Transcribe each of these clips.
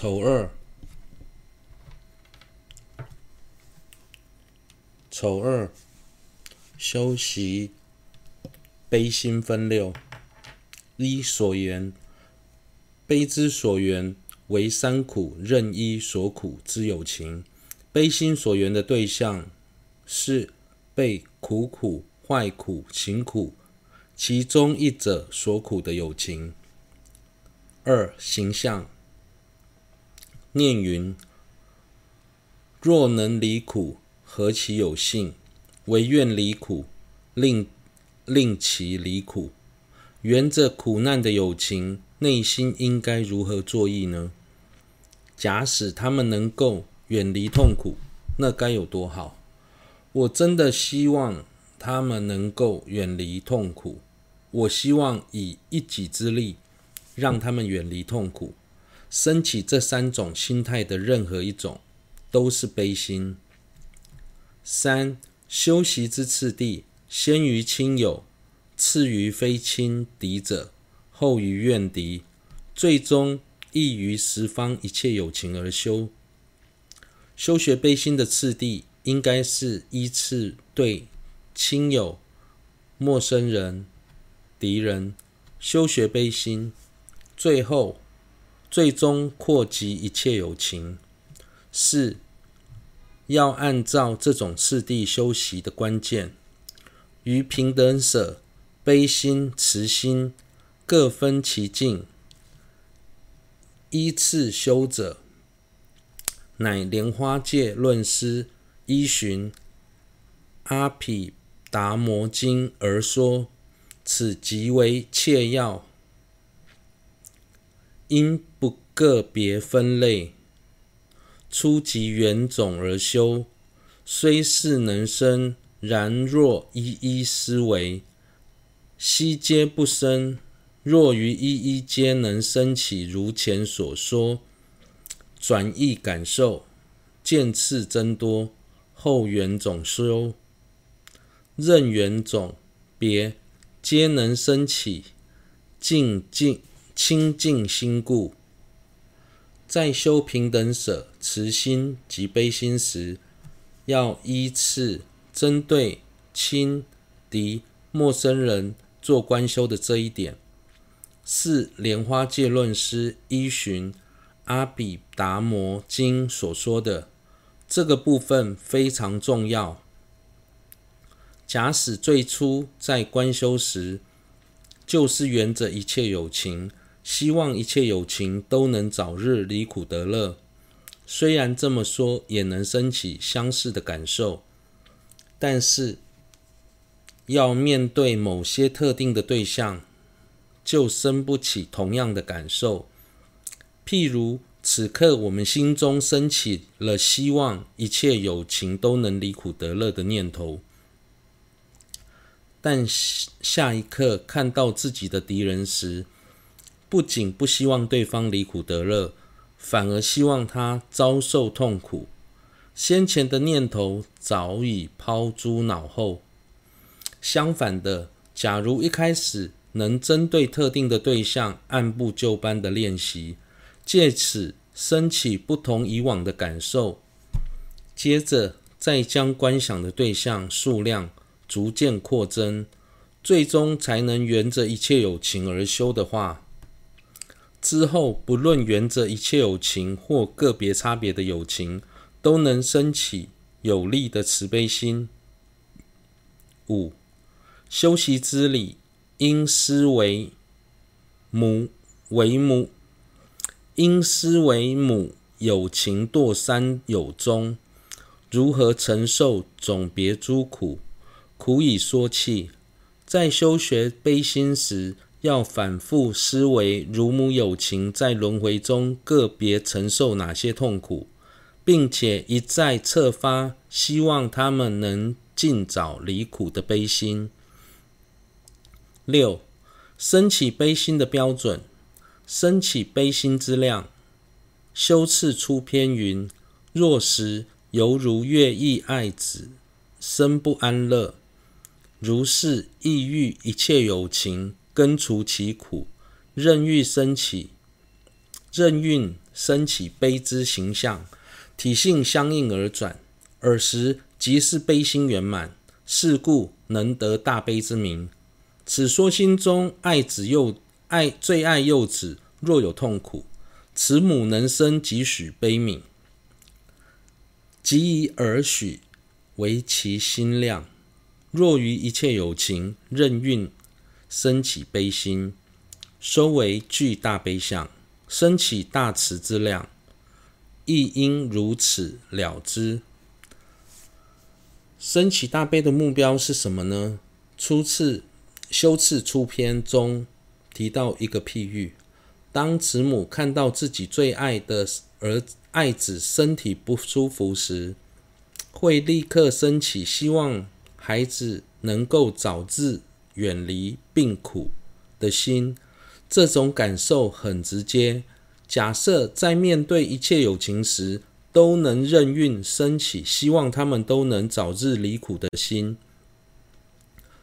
丑二，丑二，修习悲心分六。一所缘，悲之所缘为三苦任一所苦之有情。悲心所缘的对象是被苦苦、坏苦、行苦其中一者所苦的有情。二形象，念云：若能离苦，何其有幸！唯愿离苦，令令其离苦。缘着苦难的友情，内心应该如何作意呢？假使他们能够远离痛苦，那该有多好！我真的希望他们能够远离痛苦。我希望以一己之力，让他们远离痛苦。升起这三种心态的任何一种，都是悲心。三修习之次第，先于亲友，次于非亲敌者，后于怨敌，最终亦于十方一切有情而修。修学悲心的次第，应该是依次对亲友、陌生人、敌人修学悲心，最后最终扩及一切有情。四要按照这种次第修习的关键，于平等舍、悲心、慈心各分其境，依次修者。乃莲花戒论师依循《阿毗达摩经》而说，此即为切要，因不个别分类，初级原种而修，虽是能生，然若一一思维，悉皆不生。若于一一皆能生起，如前所说。转易感受，渐次增多，后缘种修，任缘种别，皆能生起，静静清净心故。在修平等舍、慈心及悲心时，要依次针对亲敌陌生人做观修的这一点，是莲花戒论师依循。阿毗达摩经所说的这个部分非常重要。假使最初在观修时，就是缘着一切有情，希望一切有情都能早日离苦得乐。虽然这么说，也能生起相似的感受，但是要面对某些特定的对象，就生不起同样的感受。譬如此刻，我们心中升起了希望一切有情都能离苦得乐的念头，但下一刻看到自己的敌人时，不仅不希望对方离苦得乐，反而希望他遭受痛苦。先前的念头早已抛诸脑后。相反的，假如一开始能针对特定的对象按部就班的练习。借此升起不同以往的感受，接着再将观想的对象数量逐渐扩增，最终才能沿着一切有情而修的话，之后不论缘着一切友情或个别差别的友情，都能升起有力的慈悲心。五、修习之理，因思为母为母。因思为母有情堕三有中，如何承受总别诸苦？苦以说弃。在修学悲心时，要反复思维如母有情在轮回中个别承受哪些痛苦，并且一再策发，希望他们能尽早离苦的悲心。六、升起悲心的标准。升起悲心之量，修次出篇云：若时犹如月意爱子，生不安乐。如是意欲一切有情根除其苦，任欲生起，任运生起悲之形象，体性相应而转，尔时即是悲心圆满。是故能得大悲之名。此说心中爱子幼爱最爱幼子，若有痛苦，慈母能生几许悲悯，即以尔许为其心量。若于一切有情任运升起悲心，收为具大悲相，升起大慈之量，亦应如此了之。升起大悲的目标是什么呢？初次修次出篇中提到一个譬喻：当慈母看到自己最爱的儿子爱子身体不舒服时，会立刻升起希望孩子能够早日远离病苦的心。这种感受很直接。假设在面对一切有情时，都能任运升起，希望他们都能早日离苦的心。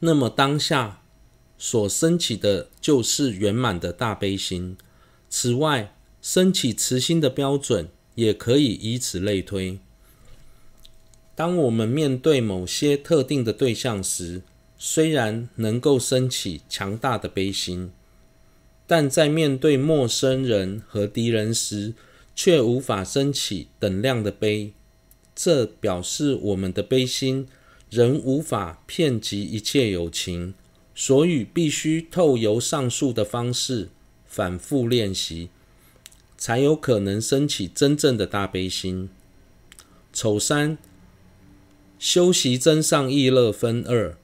那么当下所升起的就是圆满的大悲心。此外，升起慈心的标准也可以以此类推。当我们面对某些特定的对象时，虽然能够升起强大的悲心，但在面对陌生人和敌人时，却无法升起等量的悲，这表示我们的悲心仍无法遍及一切有情，所以必须透由上述的方式反复练习，才有可能升起真正的大悲心。丑三，修习增上意乐分二：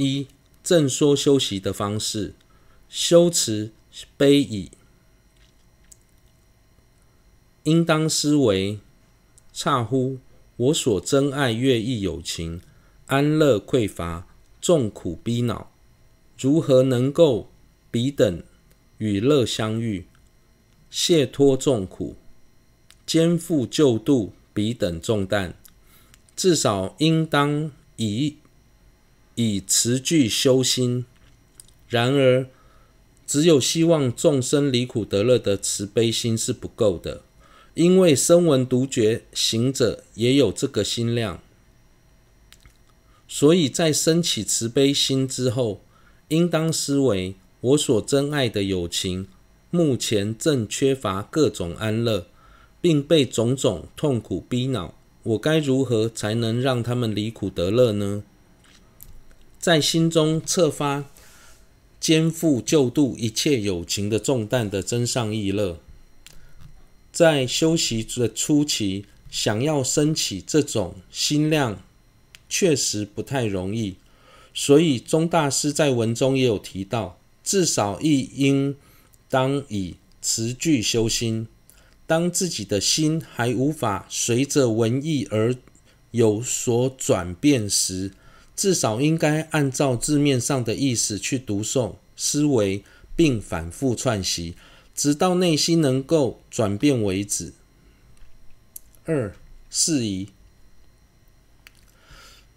一、正说修习的方式，修持悲已。应当思维：差乎！我所珍爱乐意有情，安乐匮乏，众苦逼恼，如何能够彼等与乐相遇，解脱众苦，肩负救度彼等重担？至少应当以以持具修心。然而，只有希望众生离苦得乐的慈悲心是不够的。因为声闻独觉行者也有这个心量，所以在升起慈悲心之后，应当思维：我所珍爱的友情，目前正缺乏各种安乐，并被种种痛苦逼恼，我该如何才能让他们离苦得乐呢？在心中策发肩负救度一切有情的重担的真上意乐。在修习的初期，想要升起这种心量，确实不太容易。所以宗大师在文中也有提到，至少亦应当以持具修心。当自己的心还无法随着文艺而有所转变时，至少应该按照字面上的意思去读诵、思维，并反复串习。直到内心能够转变为止。二、释疑。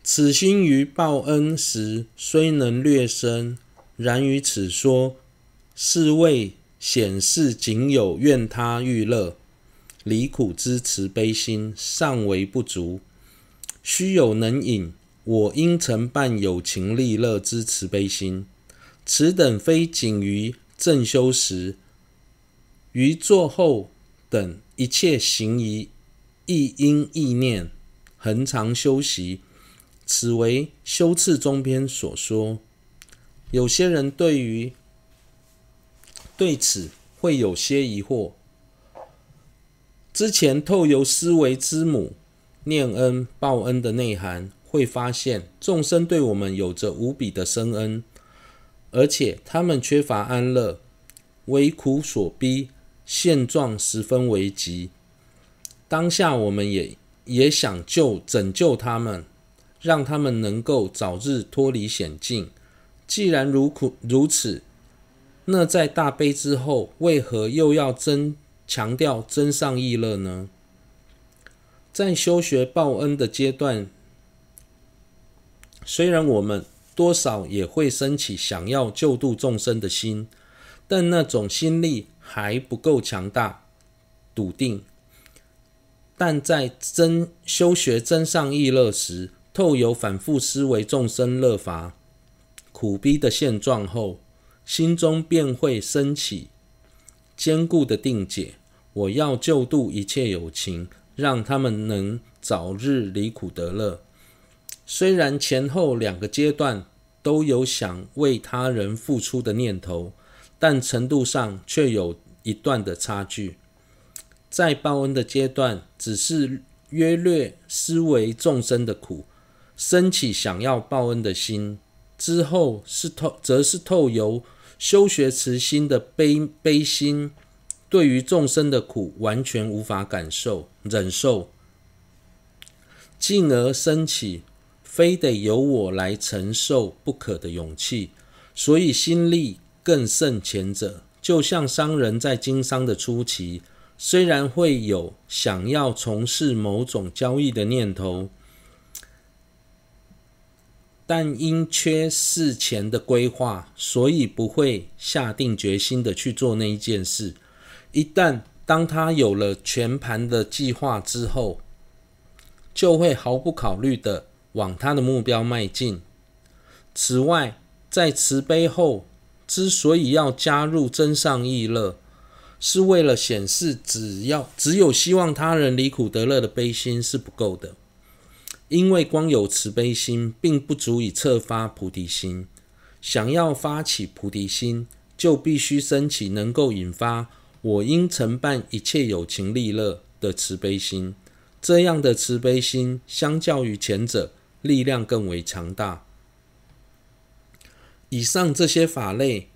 此心于报恩时虽能略生，然于此说是为显示仅有愿他欲乐离苦之慈悲心尚为不足，须有能引我应承办有情利乐之慈悲心。此等非仅于正修时。于坐后等一切行仪，亦因意念恒常修习。此为修次中篇所说。有些人对于对此会有些疑惑。之前透由思维之母念恩报恩的内涵，会发现众生对我们有着无比的深恩，而且他们缺乏安乐，为苦所逼。现状十分危急，当下我们也也想救拯救他们，让他们能够早日脱离险境。既然如苦如此，那在大悲之后，为何又要增强调增上意乐呢？在修学报恩的阶段，虽然我们多少也会升起想要救度众生的心，但那种心力。还不够强大，笃定。但在真修学真上意乐时，透由反复思维众生乐法苦逼的现状后，心中便会升起坚固的定解。我要救度一切有情，让他们能早日离苦得乐。虽然前后两个阶段都有想为他人付出的念头，但程度上却有一段的差距。在报恩的阶段，只是约略思维众生的苦，升起想要报恩的心；之后是透，则是透由修学慈心的悲悲心，对于众生的苦完全无法感受忍受，进而升起非得由我来承受不可的勇气，所以心力更胜前者。就像商人在经商的初期。虽然会有想要从事某种交易的念头，但因缺事前的规划，所以不会下定决心的去做那一件事。一旦当他有了全盘的计划之后，就会毫不考虑的往他的目标迈进。此外，在慈悲后，之所以要加入真上意乐。是为了显示，只要只有希望他人离苦得乐的悲心是不够的，因为光有慈悲心并不足以策发菩提心。想要发起菩提心，就必须升起能够引发我应承办一切有情利乐的慈悲心。这样的慈悲心，相较于前者，力量更为强大。以上这些法类，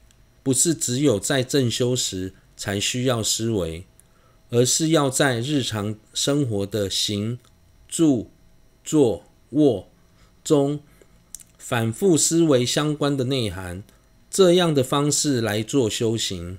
不是只有在正修时，才需要思维，而是要在日常生活的行、住、坐、卧中反复思维相关的内涵，这样的方式来做修行。